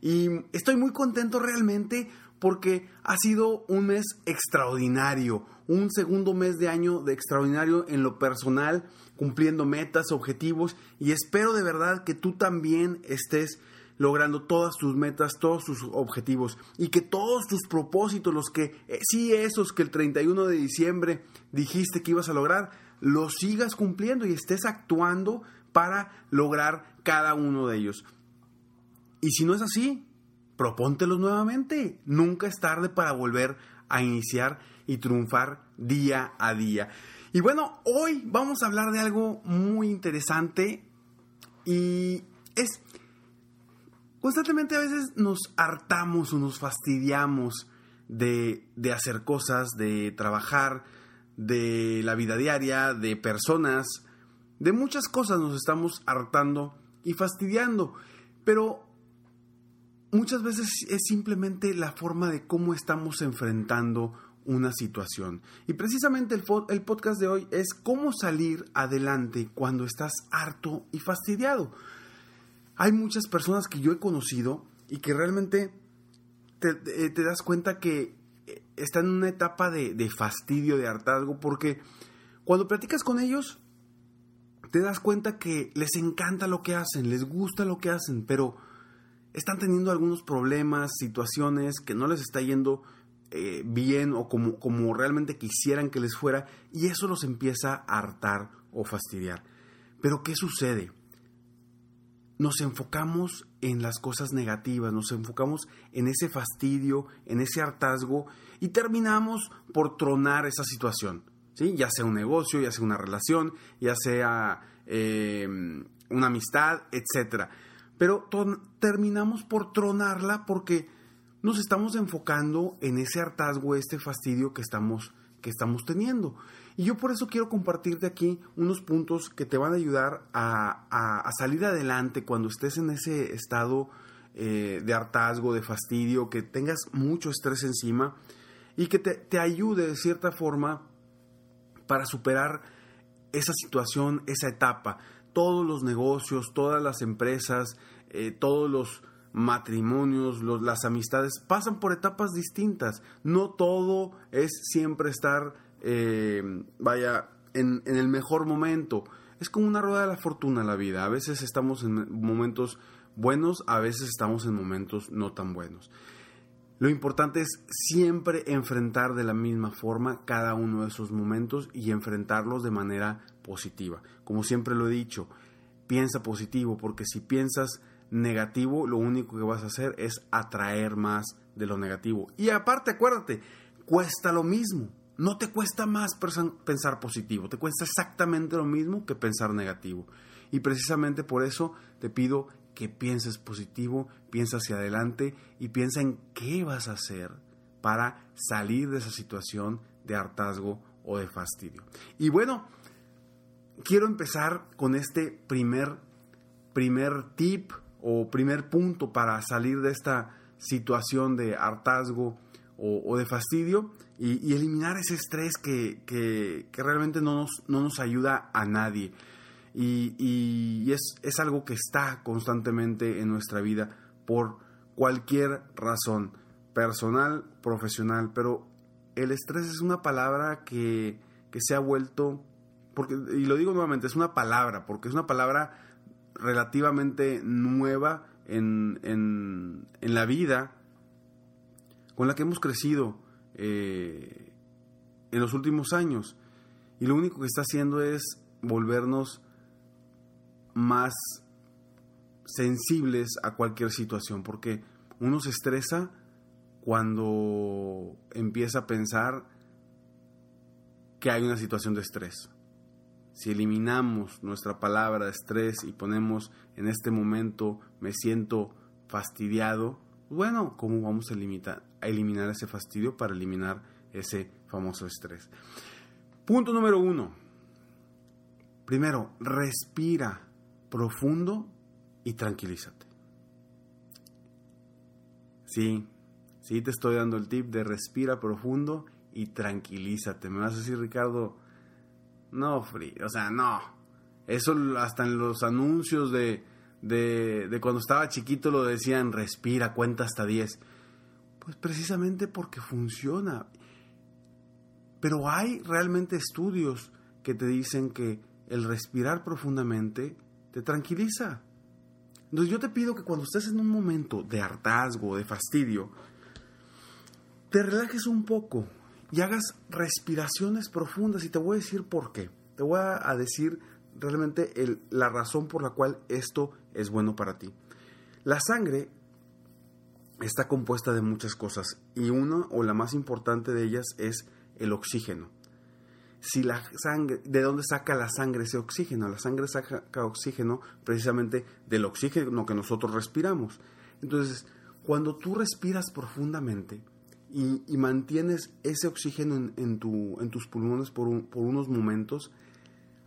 y estoy muy contento realmente porque ha sido un mes extraordinario, un segundo mes de año de extraordinario en lo personal, cumpliendo metas, objetivos y espero de verdad que tú también estés logrando todas tus metas, todos tus objetivos y que todos tus propósitos, los que eh, sí esos que el 31 de diciembre dijiste que ibas a lograr, los sigas cumpliendo y estés actuando para lograr cada uno de ellos. Y si no es así, propóntelos nuevamente. Nunca es tarde para volver a iniciar y triunfar día a día. Y bueno, hoy vamos a hablar de algo muy interesante y es constantemente a veces nos hartamos o nos fastidiamos de, de, hacer cosas, de trabajar, de la vida diaria, de personas, de muchas cosas nos estamos hartando y fastidiando. Pero muchas veces es simplemente la forma de cómo estamos enfrentando una situación. Y precisamente el, el, podcast de hoy es cómo salir adelante cuando estás harto y fastidiado. Hay muchas personas que yo he conocido y que realmente te, te das cuenta que están en una etapa de, de fastidio, de hartazgo, porque cuando platicas con ellos, te das cuenta que les encanta lo que hacen, les gusta lo que hacen, pero están teniendo algunos problemas, situaciones que no les está yendo eh, bien o como, como realmente quisieran que les fuera y eso los empieza a hartar o fastidiar. Pero ¿qué sucede? Nos enfocamos en las cosas negativas, nos enfocamos en ese fastidio, en ese hartazgo y terminamos por tronar esa situación. ¿sí? Ya sea un negocio, ya sea una relación, ya sea eh, una amistad, etcétera pero terminamos por tronarla porque nos estamos enfocando en ese hartazgo, este fastidio que estamos, que estamos teniendo. Y yo por eso quiero compartirte aquí unos puntos que te van a ayudar a, salir adelante cuando estés en ese estado eh, de hartazgo, de fastidio, que tengas mucho estrés encima y que te, te ayude de cierta forma para superar esa situación, esa etapa todos los negocios, todas las empresas, eh, todos los matrimonios, las amistades pasan por etapas distintas. No todo es siempre estar, eh, vaya, en, en, el mejor momento. Es como una rueda de la fortuna la vida. A veces estamos en momentos buenos, a veces estamos en momentos no tan buenos. Lo importante es siempre enfrentar de la misma forma cada uno de esos momentos y enfrentarlos de manera positiva. Como siempre lo he dicho, piensa positivo, porque si piensas negativo, lo único que vas a hacer es atraer más de lo negativo. Y aparte, acuérdate, cuesta lo mismo. No te cuesta más pensar positivo, te cuesta exactamente lo mismo que pensar negativo. Y precisamente por eso te pido que pienses positivo, piensa hacia adelante y piensa en qué vas a hacer para salir de esa situación de hartazgo o de fastidio. Y bueno, quiero empezar con este primer, primer tip o primer punto para salir de esta situación de hartazgo o, de fastidio y, eliminar ese estrés que, que, realmente no nos, no nos, ayuda a nadie. Y, es, es, algo que está constantemente en nuestra vida por cualquier razón, personal, profesional, pero el estrés es una palabra que, que se ha vuelto, porque, y lo digo nuevamente, es una palabra, porque es una palabra relativamente nueva en, en, en la vida con la que hemos crecido eh, en los últimos años. Y lo único que está haciendo es volvernos más sensibles a cualquier situación, porque uno se estresa cuando empieza a pensar que hay una situación de estrés. Si eliminamos nuestra palabra estrés y ponemos en este momento me siento fastidiado, bueno, ¿cómo vamos a, a eliminar ese fastidio para eliminar ese famoso estrés? Punto número uno. Primero, respira profundo y tranquilízate. Sí, sí te estoy dando el tip de respira profundo y tranquilízate. Me vas a decir, Ricardo, no, Free, o sea, no. Eso hasta en los anuncios de, de, de cuando estaba chiquito lo decían, respira, cuenta hasta 10. Pues precisamente porque funciona. Pero hay realmente estudios que te dicen que el respirar profundamente te tranquiliza. Entonces yo te pido que cuando estés en un momento de hartazgo, de fastidio, te relajes un poco y hagas respiraciones profundas y te voy a decir por qué. Te voy a decir realmente la razón por la cual esto es bueno para ti. La sangre está compuesta de muchas cosas y una o la más importante de ellas es el oxígeno. Si la sangre, ¿de dónde saca la sangre ese oxígeno? La sangre saca oxígeno precisamente del oxígeno que nosotros respiramos. Entonces, cuando tú respiras profundamente y, mantienes ese oxígeno en, tus pulmones por unos momentos,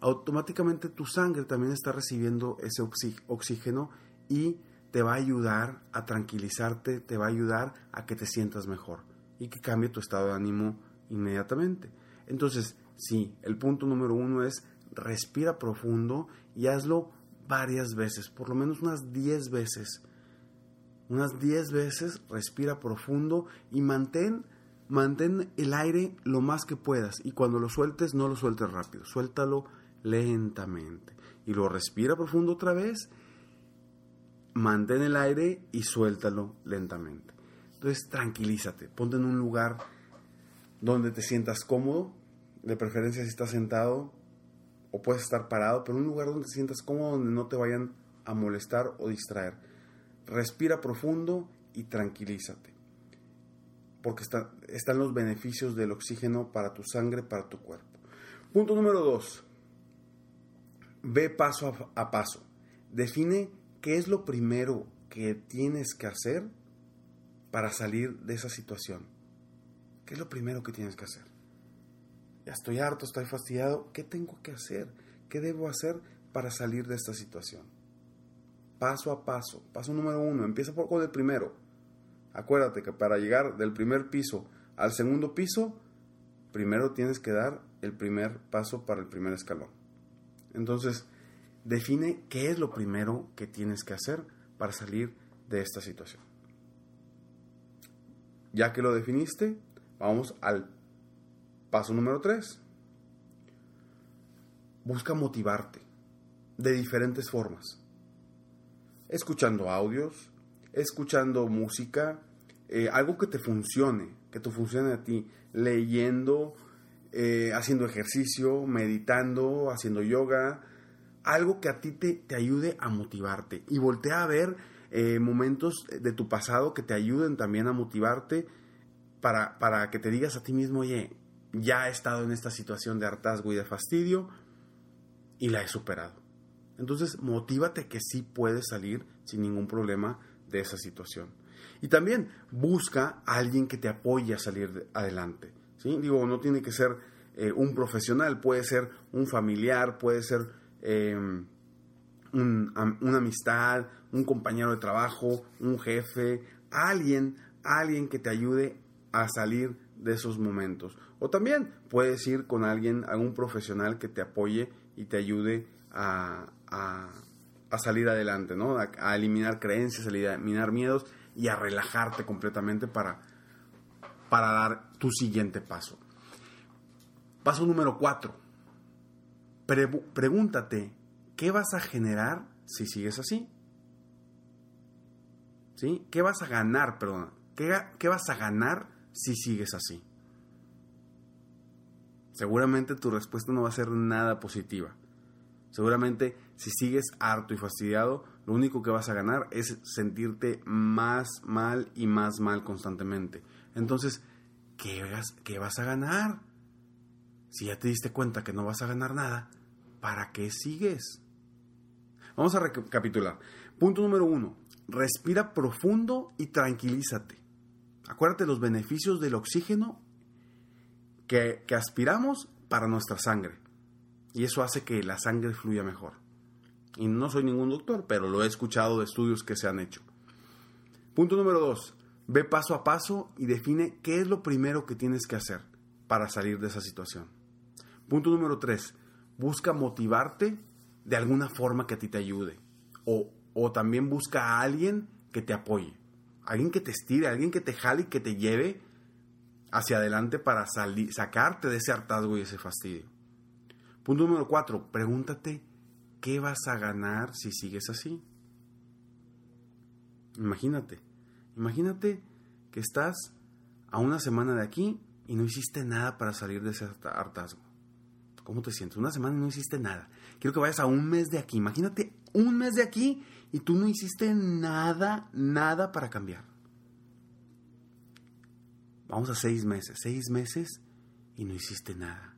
automáticamente tu sangre también está recibiendo ese oxígeno y te va a ayudar a tranquilizarte, te va a ayudar a que te sientas mejor y que cambie tu estado de ánimo inmediatamente. Entonces, sí, el punto número uno es respira profundo y hazlo varias veces, por lo menos unas 10 veces. Unas 10 veces respira profundo y mantén, mantén el aire lo más que puedas y cuando lo sueltes no lo sueltes rápido, suéltalo lentamente. Y lo respira profundo otra vez, mantén el aire y suéltalo lentamente. Entonces tranquilízate, ponte en un lugar donde te sientas cómodo, de preferencia si estás sentado o puedes estar parado, pero un lugar donde te sientas cómodo, donde no te vayan a molestar o distraer. Respira profundo y tranquilízate, porque están los beneficios del oxígeno para tu sangre, para tu cuerpo. Punto número dos, Ve paso a, paso. Define qué es lo primero que tienes que hacer para salir de esa situación. ¿Qué es lo primero que tienes que hacer? Ya estoy harto, estoy fastidiado. ¿Qué tengo que hacer? ¿Qué debo hacer para salir de esta situación? Paso a paso. Paso número uno. Empieza por con el primero. Acuérdate que para llegar del primer piso al segundo piso, primero tienes que dar el primer paso para el primer escalón. Entonces, define qué es lo primero que tienes que hacer para salir de esta situación. Ya que lo definiste, vamos al paso número 3. Busca motivarte de diferentes formas. Escuchando audios, escuchando música, eh, algo que te funcione, que te funcione a ti, leyendo, eh, haciendo ejercicio, meditando, haciendo yoga, algo que a ti te, ayude a motivarte y voltea a ver eh, momentos de tu pasado que te ayuden también a motivarte para, para que te digas a ti mismo, oye, ya he estado en esta situación de hartazgo y de fastidio y la he superado. Entonces, motívate que sí puedes salir sin ningún problema de esa situación. Y también busca a alguien que te apoye a salir adelante. Digo, no tiene que ser eh, un profesional, puede ser un familiar, puede ser em, una amistad, un compañero de trabajo, un jefe, alguien, alguien que te ayude a salir de esos momentos. O también puedes ir con alguien, algún profesional que te apoye y te ayude a, salir adelante, ¿no? A, eliminar creencias, a eliminar miedos y a relajarte completamente para, para dar tu siguiente paso. Paso número cuatro. pregúntate, ¿qué vas a generar si sigues así? ¿Sí? ¿Qué vas a ganar, perdón? ¿Qué, ¿Qué vas a ganar si sigues así? Seguramente tu respuesta no va a ser nada positiva. Seguramente si sigues harto y fastidiado, lo único que vas a ganar es sentirte más mal y más mal constantemente. Entonces, ¿qué vas, qué vas a ganar? Si ya te diste cuenta que no vas a ganar nada, ¿para qué sigues? Vamos a recapitular. Punto número uno, respira profundo y tranquilízate. Acuérdate los beneficios del oxígeno que, aspiramos para nuestra sangre. Y eso hace que la sangre fluya mejor. Y no soy ningún doctor, pero lo he escuchado de estudios que se han hecho. Punto número dos. Ve paso a paso y define qué es lo primero que tienes que hacer para salir de esa situación. Punto número tres. Busca motivarte de alguna forma que a ti te ayude. O también busca a alguien que te apoye. Alguien que te estire, alguien que te jale y que te lleve hacia adelante para salir, sacarte de ese hartazgo y ese fastidio. Punto número cuatro, pregúntate qué vas a ganar si sigues así. Imagínate, imagínate que estás a una semana de aquí y no hiciste nada para salir de ese hartazgo. ¿Cómo te sientes? Una semana y no hiciste nada. Quiero que vayas a un mes de aquí. Imagínate un mes de aquí y tú no hiciste nada, nada para cambiar. Vamos a seis meses. Seis meses y no hiciste nada.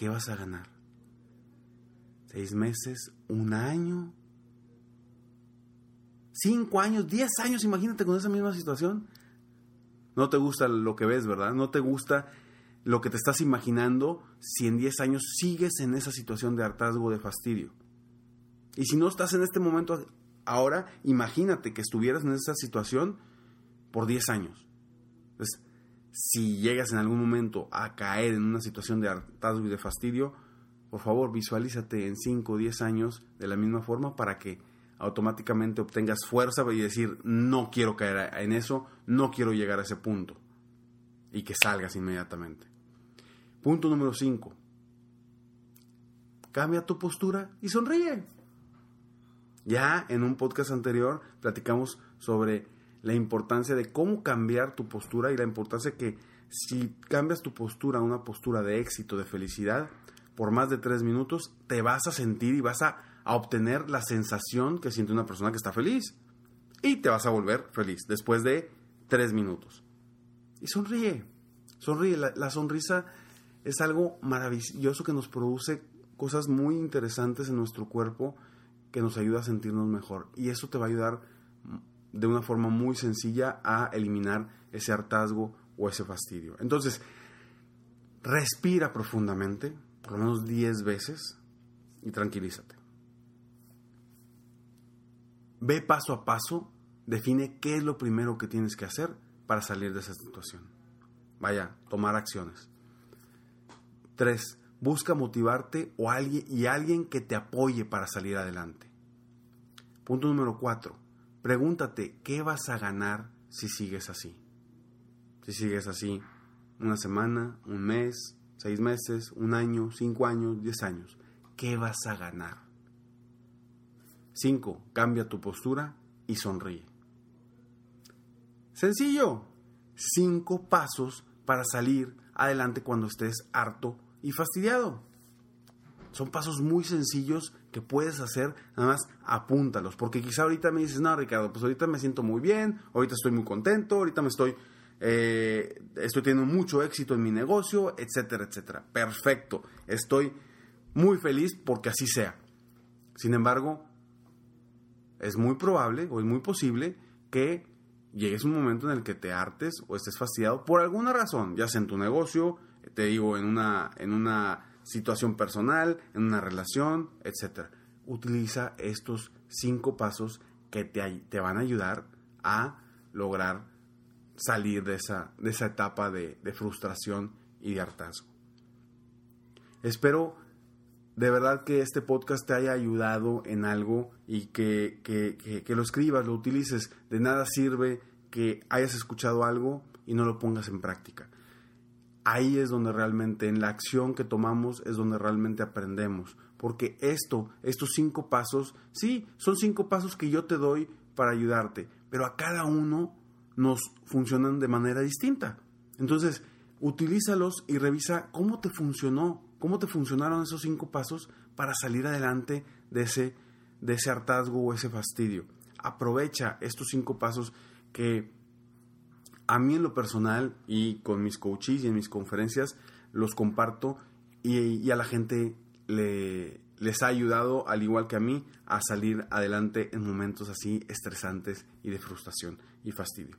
¿qué vas a ganar? ¿Seis meses? ¿Un año? ¿Cinco años? ¿Diez años? Imagínate con esa misma situación. No te gusta lo que ves, ¿verdad? No te gusta lo que te estás imaginando si en diez años sigues en esa situación de hartazgo, de fastidio. Y si no estás en este momento ahora, imagínate que estuvieras en esa situación por diez años. Entonces, si llegas en algún momento a caer en una situación de hartazgo y de fastidio, por favor visualízate en 5 o 10 años de la misma forma para que automáticamente obtengas fuerza y decir, no quiero caer en eso, no quiero llegar a ese punto. Y que salgas inmediatamente. Punto número 5. Cambia tu postura y sonríe. Ya en un podcast anterior platicamos sobre la importancia de cómo cambiar tu postura y la importancia que si cambias tu postura a una postura de éxito, de felicidad, por más de tres minutos, te vas a sentir y vas a, obtener la sensación que siente una persona que está feliz. Y te vas a volver feliz después de tres minutos. Y sonríe, sonríe. La, la sonrisa es algo maravilloso que nos produce cosas muy interesantes en nuestro cuerpo que nos ayuda a sentirnos mejor. Y eso te va a ayudar de una forma muy sencilla a eliminar ese hartazgo o ese fastidio. Entonces, respira profundamente, por lo menos 10 veces, y tranquilízate. Ve paso a paso, define qué es lo primero que tienes que hacer para salir de esa situación. Vaya, tomar acciones. 3. Busca motivarte o alguien, y alguien que te apoye para salir adelante. Punto número 4 Pregúntate, ¿qué vas a ganar si sigues así? Si sigues así una semana, un mes, seis meses, un año, cinco años, diez años, ¿qué vas a ganar? Cinco, cambia tu postura y sonríe. Sencillo. Cinco pasos para salir adelante cuando estés harto y fastidiado. Son pasos muy sencillos que puedes hacer, nada más apúntalos, porque quizá ahorita me dices, no, Ricardo, pues ahorita me siento muy bien, ahorita estoy muy contento, ahorita me estoy, eh, estoy teniendo mucho éxito en mi negocio, etcétera, etcétera. Perfecto, estoy muy feliz porque así sea. Sin embargo, es muy probable o es muy posible que llegues un momento en el que te hartes o estés fastidiado por alguna razón, ya sea en tu negocio, te digo, en una, en una situación personal, en una relación, etc. Utiliza estos cinco pasos que te, te van a ayudar a lograr salir de esa, de esa etapa de, frustración y de hartazgo. Espero de verdad que este podcast te haya ayudado en algo y que, que, que, lo escribas, lo utilices. De nada sirve que hayas escuchado algo y no lo pongas en práctica. Ahí es donde realmente, en la acción que tomamos, es donde realmente aprendemos. Porque esto, estos cinco pasos, sí, son cinco pasos que yo te doy para ayudarte, pero a cada uno nos funcionan de manera distinta. Entonces, utilízalos y revisa cómo te funcionó, cómo te funcionaron esos cinco pasos para salir adelante de ese, de ese hartazgo o ese fastidio. Aprovecha estos cinco pasos que a mí en lo personal y con mis coaches y en mis conferencias los comparto y, a la gente le, les ha ayudado, al igual que a mí, a salir adelante en momentos así estresantes y de frustración y fastidio.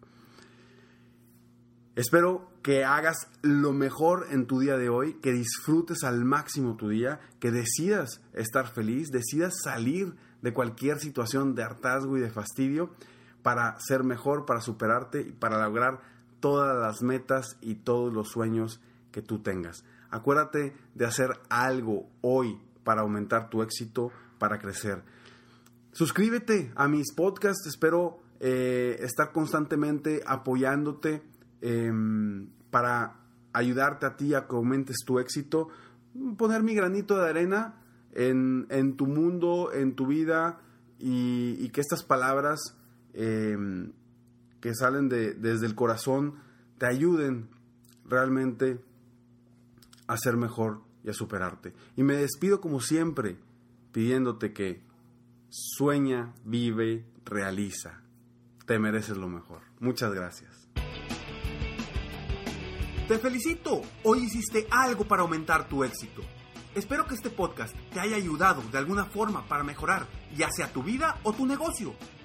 Espero que hagas lo mejor en tu día de hoy, que disfrutes al máximo tu día, que decidas estar feliz, decidas salir de cualquier situación de hartazgo y de fastidio para ser mejor, para superarte y para lograr todas las metas y todos los sueños que tú tengas. Acuérdate de hacer algo hoy para aumentar tu éxito, para crecer. Suscríbete a mis podcasts, espero eh, estar constantemente apoyándote Em, para ayudarte a ti a que aumentes tu éxito, poner mi granito de arena en, tu mundo, en tu vida y, que estas palabras em, que salen de, desde el corazón te ayuden realmente a ser mejor y a superarte. Y me despido como siempre pidiéndote que sueña, vive, realiza. Te mereces lo mejor. Muchas gracias. Te felicito, hoy hiciste algo para aumentar tu éxito. Espero que este podcast te haya ayudado de alguna forma para mejorar, ya sea tu vida o tu negocio.